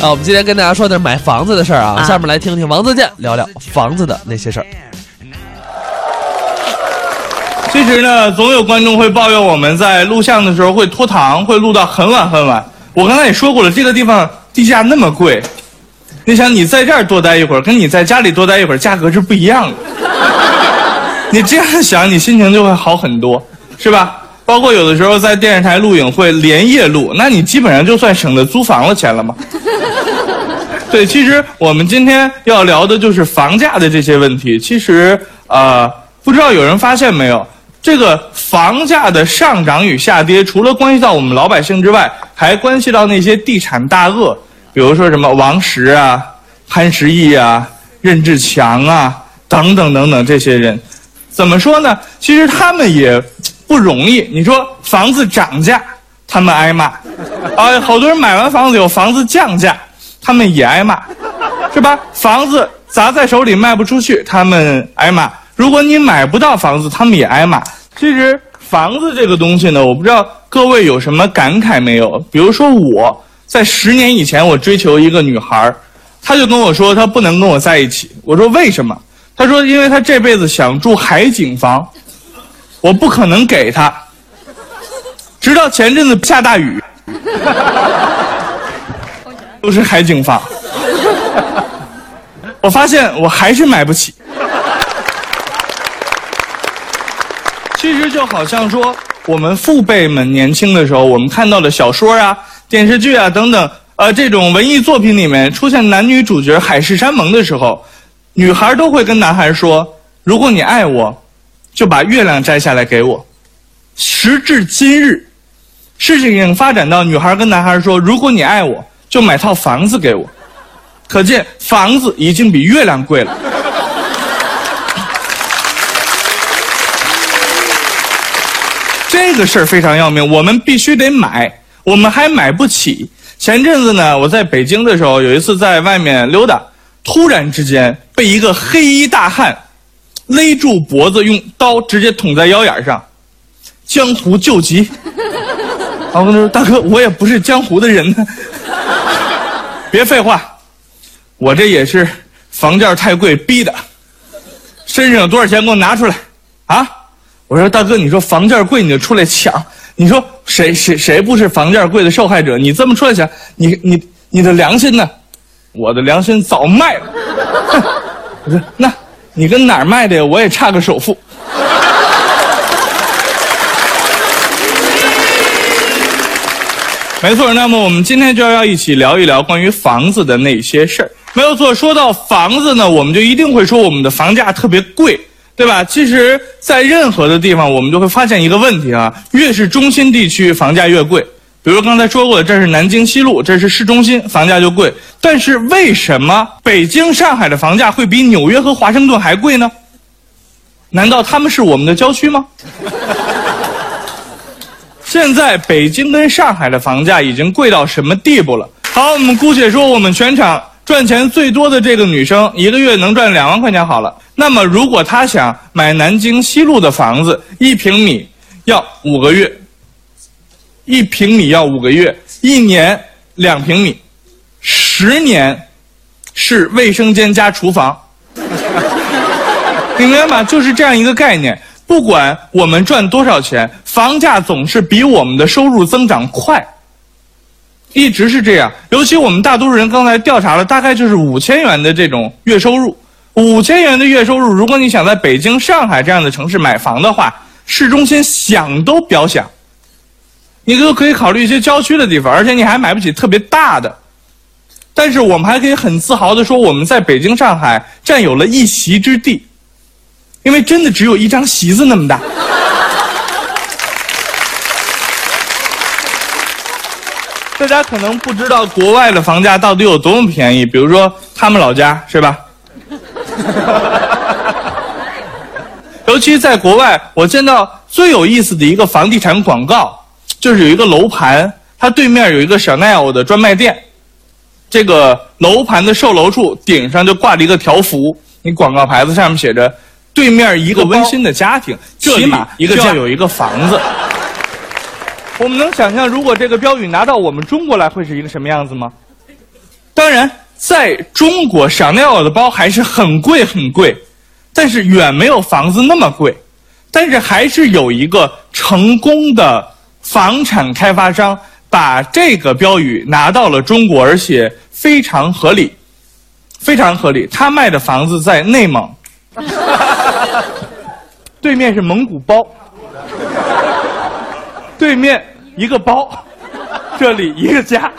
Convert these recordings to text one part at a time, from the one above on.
啊，我们今天跟大家说点买房子的事儿啊，下面来听听王自健聊聊房子的那些事儿。其实呢，总有观众会抱怨我们在录像的时候会拖堂，会录到很晚很晚。我刚才也说过了，这个地方地价那么贵，你想你在这儿多待一会儿，跟你在家里多待一会儿价格是不一样的。你这样想，你心情就会好很多，是吧？包括有的时候在电视台录影会连夜录，那你基本上就算省了租房的钱了嘛。对，其实我们今天要聊的就是房价的这些问题。其实呃，不知道有人发现没有？这个房价的上涨与下跌，除了关系到我们老百姓之外，还关系到那些地产大鳄，比如说什么王石啊、潘石屹啊、任志强啊等等等等这些人。怎么说呢？其实他们也不容易。你说房子涨价，他们挨骂；啊，好多人买完房子有房子降价，他们也挨骂，是吧？房子砸在手里卖不出去，他们挨骂。如果你买不到房子，他们也挨骂。其实房子这个东西呢，我不知道各位有什么感慨没有？比如说我在十年以前，我追求一个女孩她就跟我说她不能跟我在一起。我说为什么？她说因为她这辈子想住海景房，我不可能给他。直到前阵子下大雨，都是海景房，我发现我还是买不起。其实就好像说，我们父辈们年轻的时候，我们看到的小说啊、电视剧啊等等，呃，这种文艺作品里面出现男女主角海誓山盟的时候，女孩都会跟男孩说：“如果你爱我，就把月亮摘下来给我。”时至今日，事情已经发展到女孩跟男孩说：“如果你爱我，就买套房子给我。”可见房子已经比月亮贵了。这个事儿非常要命，我们必须得买，我们还买不起。前阵子呢，我在北京的时候，有一次在外面溜达，突然之间被一个黑衣大汉勒住脖子，用刀直接捅在腰眼上，江湖救急。然后他说：“大哥，我也不是江湖的人呢。”别废话，我这也是房价太贵逼的。身上有多少钱？给我拿出来，啊！我说大哥，你说房价贵你就出来抢，你说谁谁谁不是房价贵的受害者？你这么出来抢，你你你的良心呢？我的良心早卖了。我说那，你跟哪儿卖的呀？我也差个首付。没错，那么我们今天就要一起聊一聊关于房子的那些事儿。没有错，说到房子呢，我们就一定会说我们的房价特别贵。对吧？其实，在任何的地方，我们就会发现一个问题啊，越是中心地区，房价越贵。比如刚才说过的，这是南京西路，这是市中心，房价就贵。但是为什么北京、上海的房价会比纽约和华盛顿还贵呢？难道他们是我们的郊区吗？现在北京跟上海的房价已经贵到什么地步了？好，我们姑且说我们全场。赚钱最多的这个女生，一个月能赚两万块钱好了。那么，如果她想买南京西路的房子，一平米要五个月，一平米要五个月，一年两平米，十年是卫生间加厨房，明白吗？就是这样一个概念。不管我们赚多少钱，房价总是比我们的收入增长快。一直是这样，尤其我们大多数人刚才调查了，大概就是五千元的这种月收入。五千元的月收入，如果你想在北京、上海这样的城市买房的话，市中心想都别想。你都可以考虑一些郊区的地方，而且你还买不起特别大的。但是我们还可以很自豪的说，我们在北京、上海占有了一席之地，因为真的只有一张席子那么大。大家可能不知道国外的房价到底有多么便宜，比如说他们老家是吧？尤其在国外，我见到最有意思的一个房地产广告，就是有一个楼盘，它对面有一个小奈欧的专卖店，这个楼盘的售楼处顶上就挂着一个条幅，你广告牌子上面写着“对面一个温馨的家庭，这里一个要有一个房子”。我们能想象，如果这个标语拿到我们中国来，会是一个什么样子吗？当然，在中国，Chanel 的包还是很贵很贵，但是远没有房子那么贵。但是还是有一个成功的房产开发商把这个标语拿到了中国，而且非常合理，非常合理。他卖的房子在内蒙，对面是蒙古包，对面一个包，这里一个家。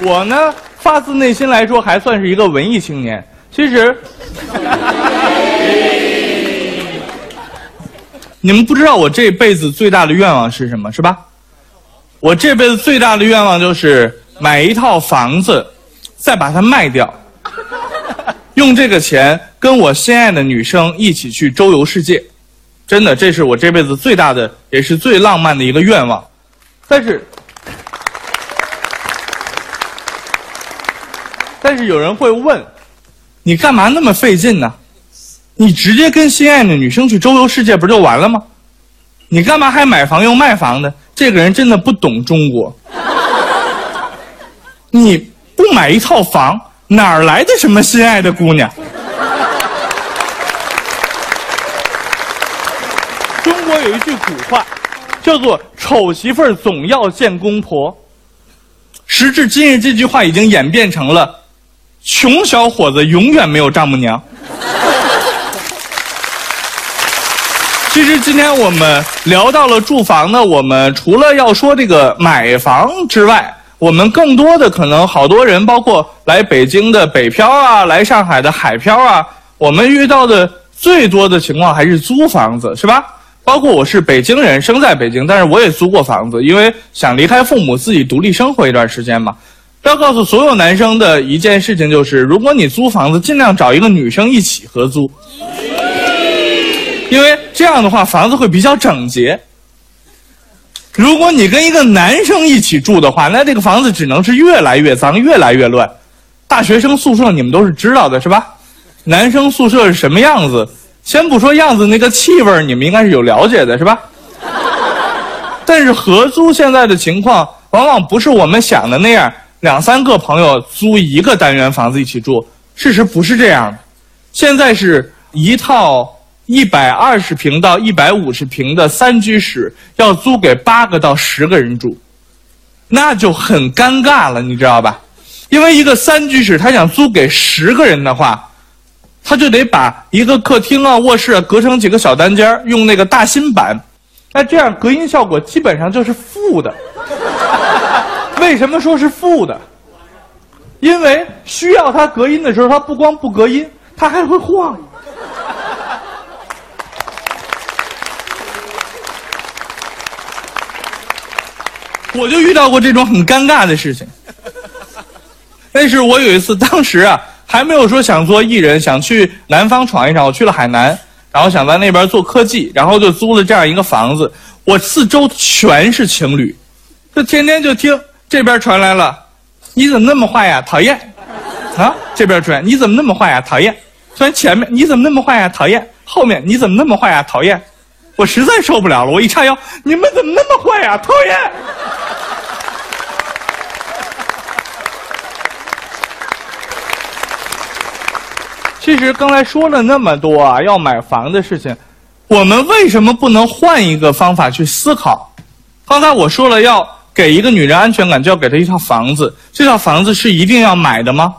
我呢，发自内心来说，还算是一个文艺青年。其实，你们不知道我这辈子最大的愿望是什么，是吧？我这辈子最大的愿望就是买一套房子，再把它卖掉，用这个钱跟我心爱的女生一起去周游世界。真的，这是我这辈子最大的，也是最浪漫的一个愿望。但是，但是有人会问。你干嘛那么费劲呢？你直接跟心爱的女生去周游世界不就完了吗？你干嘛还买房又卖房呢？这个人真的不懂中国。你不买一套房，哪来的什么心爱的姑娘？中国有一句古话，叫做“丑媳妇总要见公婆”。时至今日，这句话已经演变成了。穷小伙子永远没有丈母娘。其实今天我们聊到了住房呢，我们除了要说这个买房之外，我们更多的可能好多人，包括来北京的北漂啊，来上海的海漂啊，我们遇到的最多的情况还是租房子，是吧？包括我是北京人，生在北京，但是我也租过房子，因为想离开父母，自己独立生活一段时间嘛。要告诉所有男生的一件事情就是：如果你租房子，尽量找一个女生一起合租，因为这样的话房子会比较整洁。如果你跟一个男生一起住的话，那这个房子只能是越来越脏、越来越乱。大学生宿舍你们都是知道的，是吧？男生宿舍是什么样子？先不说样子，那个气味你们应该是有了解的，是吧？但是合租现在的情况，往往不是我们想的那样。两三个朋友租一个单元房子一起住，事实不是这样的。现在是一套一百二十平到一百五十平的三居室，要租给八个到十个人住，那就很尴尬了，你知道吧？因为一个三居室，他想租给十个人的话，他就得把一个客厅啊、卧室啊隔成几个小单间用那个大新板，那这样隔音效果基本上就是负的。为什么说是负的？因为需要它隔音的时候，它不光不隔音，它还会晃。我就遇到过这种很尴尬的事情。那是我有一次，当时啊还没有说想做艺人，想去南方闯一闯。我去了海南，然后想在那边做科技，然后就租了这样一个房子。我四周全是情侣，就天天就听。这边传来了，你怎么那么坏呀？讨厌！啊，这边传，你怎么那么坏呀？讨厌！传前面，你怎么那么坏呀？讨厌！后面，你怎么那么坏呀？讨厌！我实在受不了了，我一叉腰，你们怎么那么坏呀？讨厌！其实刚才说了那么多啊，要买房的事情，我们为什么不能换一个方法去思考？刚才我说了要。给一个女人安全感，就要给她一套房子。这套房子是一定要买的吗？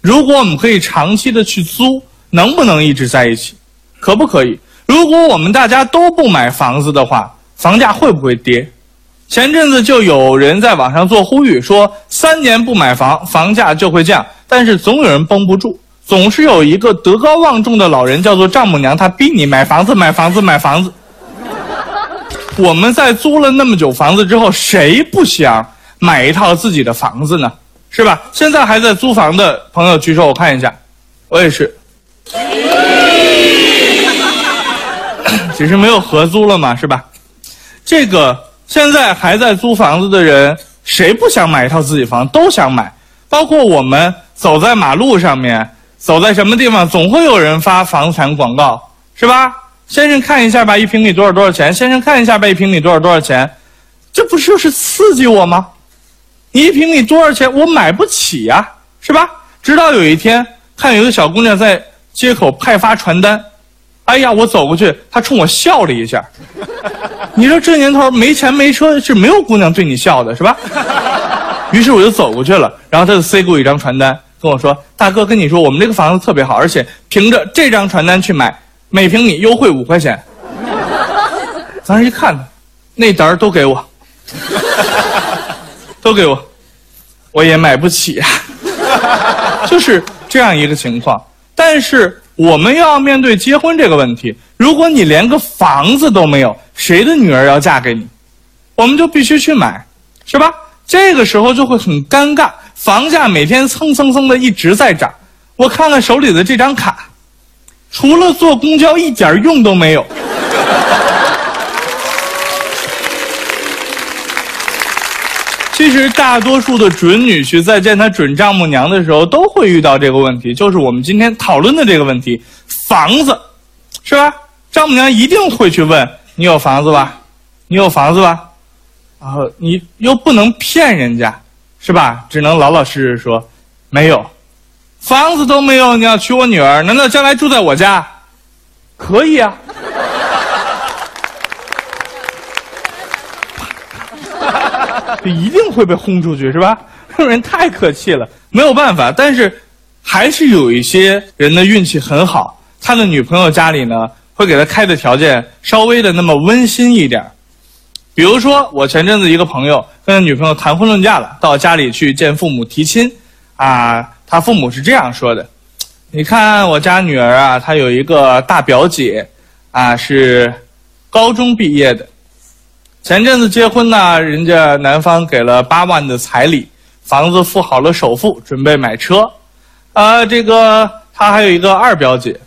如果我们可以长期的去租，能不能一直在一起？可不可以？如果我们大家都不买房子的话，房价会不会跌？前阵子就有人在网上做呼吁，说三年不买房，房价就会降。但是总有人绷不住，总是有一个德高望重的老人，叫做丈母娘，她逼你买房子，买房子，买房子。我们在租了那么久房子之后，谁不想买一套自己的房子呢？是吧？现在还在租房的朋友举手，我看一下。我也是，只是没有合租了嘛，是吧？这个现在还在租房子的人，谁不想买一套自己房？都想买。包括我们走在马路上面，走在什么地方，总会有人发房产广告，是吧？先生看一下吧，一平米多少多少钱？先生看一下吧，一平米多少多少钱？这不就是刺激我吗？你一平米多少钱？我买不起呀，是吧？直到有一天，看有一个小姑娘在街口派发传单，哎呀，我走过去，他冲我笑了一下。你说这年头没钱没车是没有姑娘对你笑的，是吧？于是我就走过去了，然后他就塞给我一张传单，跟我说：“大哥，跟你说，我们这个房子特别好，而且凭着这张传单去买，每平米优惠五块钱。”当时一看，那单儿都给我，都给我，我也买不起啊、就是这样一个情况。但是我们要面对结婚这个问题，如果你连个房子都没有，谁的女儿要嫁给你？我们就必须去买，是吧？这个时候就会很尴尬，房价每天蹭蹭蹭的一直在涨。我看看手里的这张卡，除了坐公交一点用都没有。其实大多数的准女婿在见他准丈母娘的时候，都会遇到这个问题，就是我们今天讨论的这个问题：房子，是吧？丈母娘一定会去问你有房子吧？你有房子吧？然后你又不能骗人家，是吧？只能老老实实说没有，房子都没有，你要娶我女儿，难道将来住在我家？可以啊。就 一定会被轰出去，是吧？这 种人太可气了，没有办法。但是，还是有一些人的运气很好，他的女朋友家里呢会给他开的条件稍微的那么温馨一点。比如说，我前阵子一个朋友跟他女朋友谈婚论嫁了，到家里去见父母提亲，啊，他父母是这样说的：“你看我家女儿啊，她有一个大表姐，啊是高中毕业的。”前阵子结婚呢，人家男方给了八万的彩礼，房子付好了首付，准备买车。啊，这个他还有一个二表姐，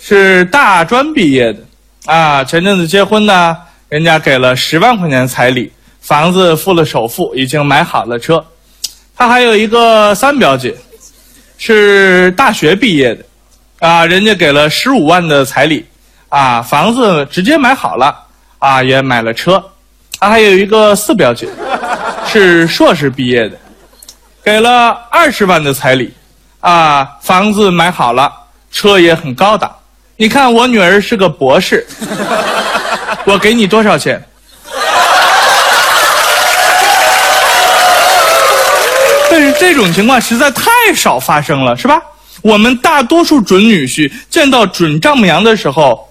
是大专毕业的。啊，前阵子结婚呢，人家给了十万块钱彩礼，房子付了首付，已经买好了车。他还有一个三表姐，是大学毕业的。啊，人家给了十五万的彩礼，啊，房子直接买好了。啊，也买了车，他还有一个四表姐，是硕士毕业的，给了二十万的彩礼，啊，房子买好了，车也很高档。你看我女儿是个博士，我给你多少钱？但是这种情况实在太少发生了，是吧？我们大多数准女婿见到准丈母娘的时候，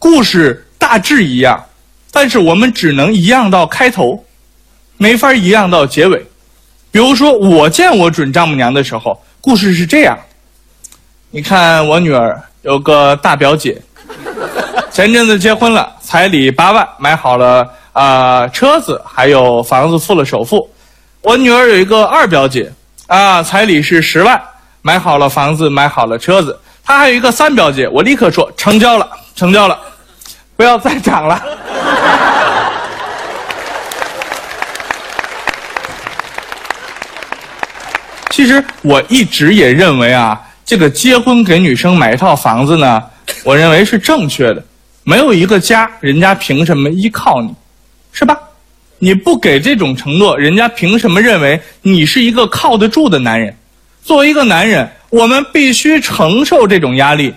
故事大致一样。但是我们只能一样到开头，没法一样到结尾。比如说，我见我准丈母娘的时候，故事是这样：你看，我女儿有个大表姐，前阵子结婚了，彩礼八万，买好了啊、呃、车子，还有房子付了首付。我女儿有一个二表姐，啊，彩礼是十万，买好了房子，买好了车子。她还有一个三表姐，我立刻说成交了，成交了，不要再涨了。其实我一直也认为啊，这个结婚给女生买一套房子呢，我认为是正确的。没有一个家，人家凭什么依靠你，是吧？你不给这种承诺，人家凭什么认为你是一个靠得住的男人？作为一个男人，我们必须承受这种压力，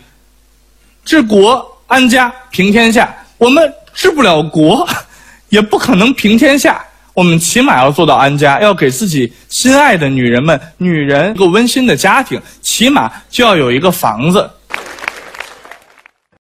治国安家平天下。我们治不了国，也不可能平天下。我们起码要做到安家，要给自己心爱的女人们、女人一个温馨的家庭，起码就要有一个房子。